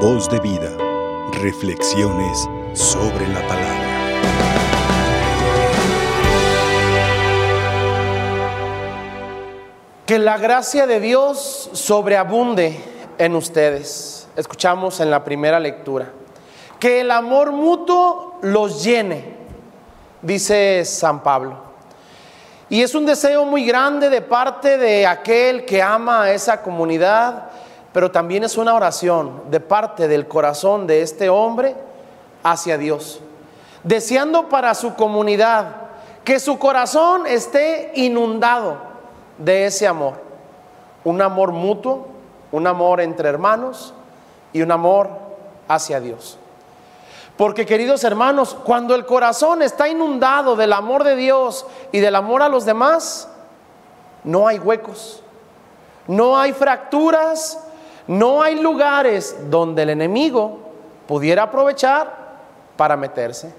Voz de vida. Reflexiones sobre la palabra. Que la gracia de Dios sobreabunde en ustedes. Escuchamos en la primera lectura. Que el amor mutuo los llene, dice San Pablo. Y es un deseo muy grande de parte de aquel que ama a esa comunidad, pero también es una oración de parte del corazón de este hombre hacia Dios, deseando para su comunidad que su corazón esté inundado de ese amor, un amor mutuo, un amor entre hermanos y un amor hacia Dios. Porque queridos hermanos, cuando el corazón está inundado del amor de Dios y del amor a los demás, no hay huecos, no hay fracturas, no hay lugares donde el enemigo pudiera aprovechar para meterse.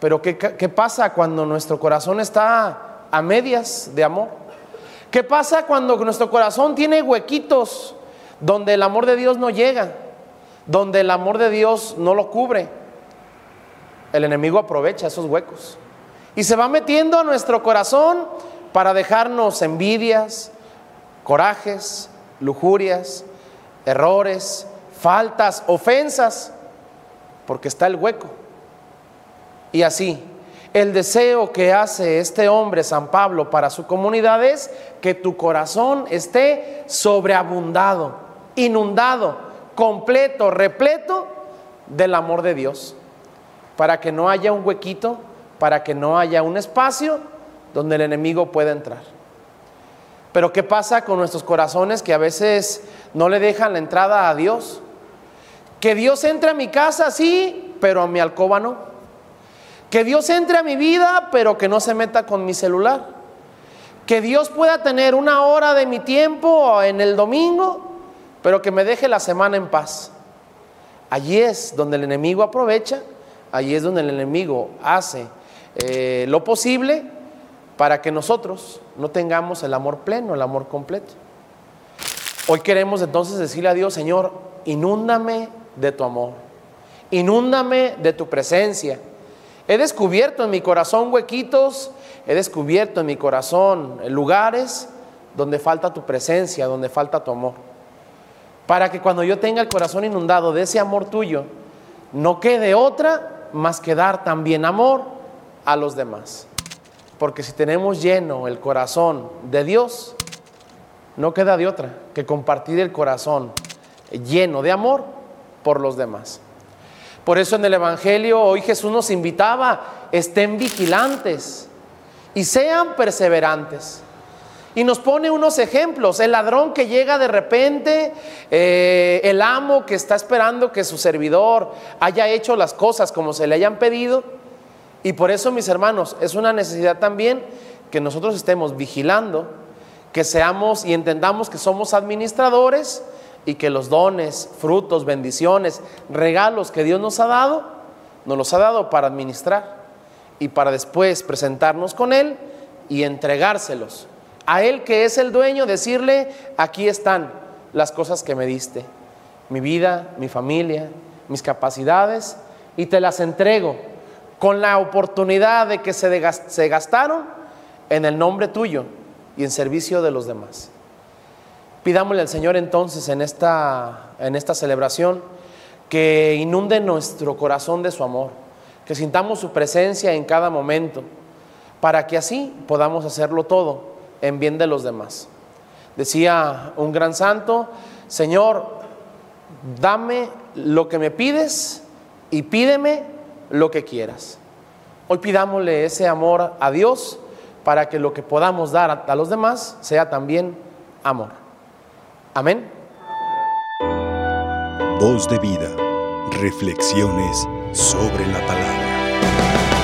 Pero ¿qué, qué pasa cuando nuestro corazón está a medias de amor? ¿Qué pasa cuando nuestro corazón tiene huequitos donde el amor de Dios no llega? donde el amor de Dios no lo cubre, el enemigo aprovecha esos huecos y se va metiendo a nuestro corazón para dejarnos envidias, corajes, lujurias, errores, faltas, ofensas, porque está el hueco. Y así, el deseo que hace este hombre, San Pablo, para su comunidad es que tu corazón esté sobreabundado, inundado completo, repleto del amor de Dios, para que no haya un huequito, para que no haya un espacio donde el enemigo pueda entrar. Pero ¿qué pasa con nuestros corazones que a veces no le dejan la entrada a Dios? Que Dios entre a mi casa, sí, pero a mi alcoba no. Que Dios entre a mi vida, pero que no se meta con mi celular. Que Dios pueda tener una hora de mi tiempo en el domingo, pero que me deje la semana en paz. Allí es donde el enemigo aprovecha, allí es donde el enemigo hace eh, lo posible para que nosotros no tengamos el amor pleno, el amor completo. Hoy queremos entonces decirle a Dios, Señor, inúndame de tu amor, inúndame de tu presencia. He descubierto en mi corazón huequitos, he descubierto en mi corazón lugares donde falta tu presencia, donde falta tu amor para que cuando yo tenga el corazón inundado de ese amor tuyo, no quede otra más que dar también amor a los demás. Porque si tenemos lleno el corazón de Dios, no queda de otra que compartir el corazón lleno de amor por los demás. Por eso en el Evangelio hoy Jesús nos invitaba, estén vigilantes y sean perseverantes. Y nos pone unos ejemplos, el ladrón que llega de repente, eh, el amo que está esperando que su servidor haya hecho las cosas como se le hayan pedido. Y por eso, mis hermanos, es una necesidad también que nosotros estemos vigilando, que seamos y entendamos que somos administradores y que los dones, frutos, bendiciones, regalos que Dios nos ha dado, nos los ha dado para administrar y para después presentarnos con Él y entregárselos. A Él que es el dueño, decirle, aquí están las cosas que me diste, mi vida, mi familia, mis capacidades, y te las entrego con la oportunidad de que se, se gastaron en el nombre tuyo y en servicio de los demás. Pidámosle al Señor entonces en esta, en esta celebración que inunde nuestro corazón de su amor, que sintamos su presencia en cada momento, para que así podamos hacerlo todo en bien de los demás. Decía un gran santo, Señor, dame lo que me pides y pídeme lo que quieras. Hoy pidámosle ese amor a Dios para que lo que podamos dar a, los demás sea también amor. Amén. Voz de vida. Reflexiones sobre la palabra.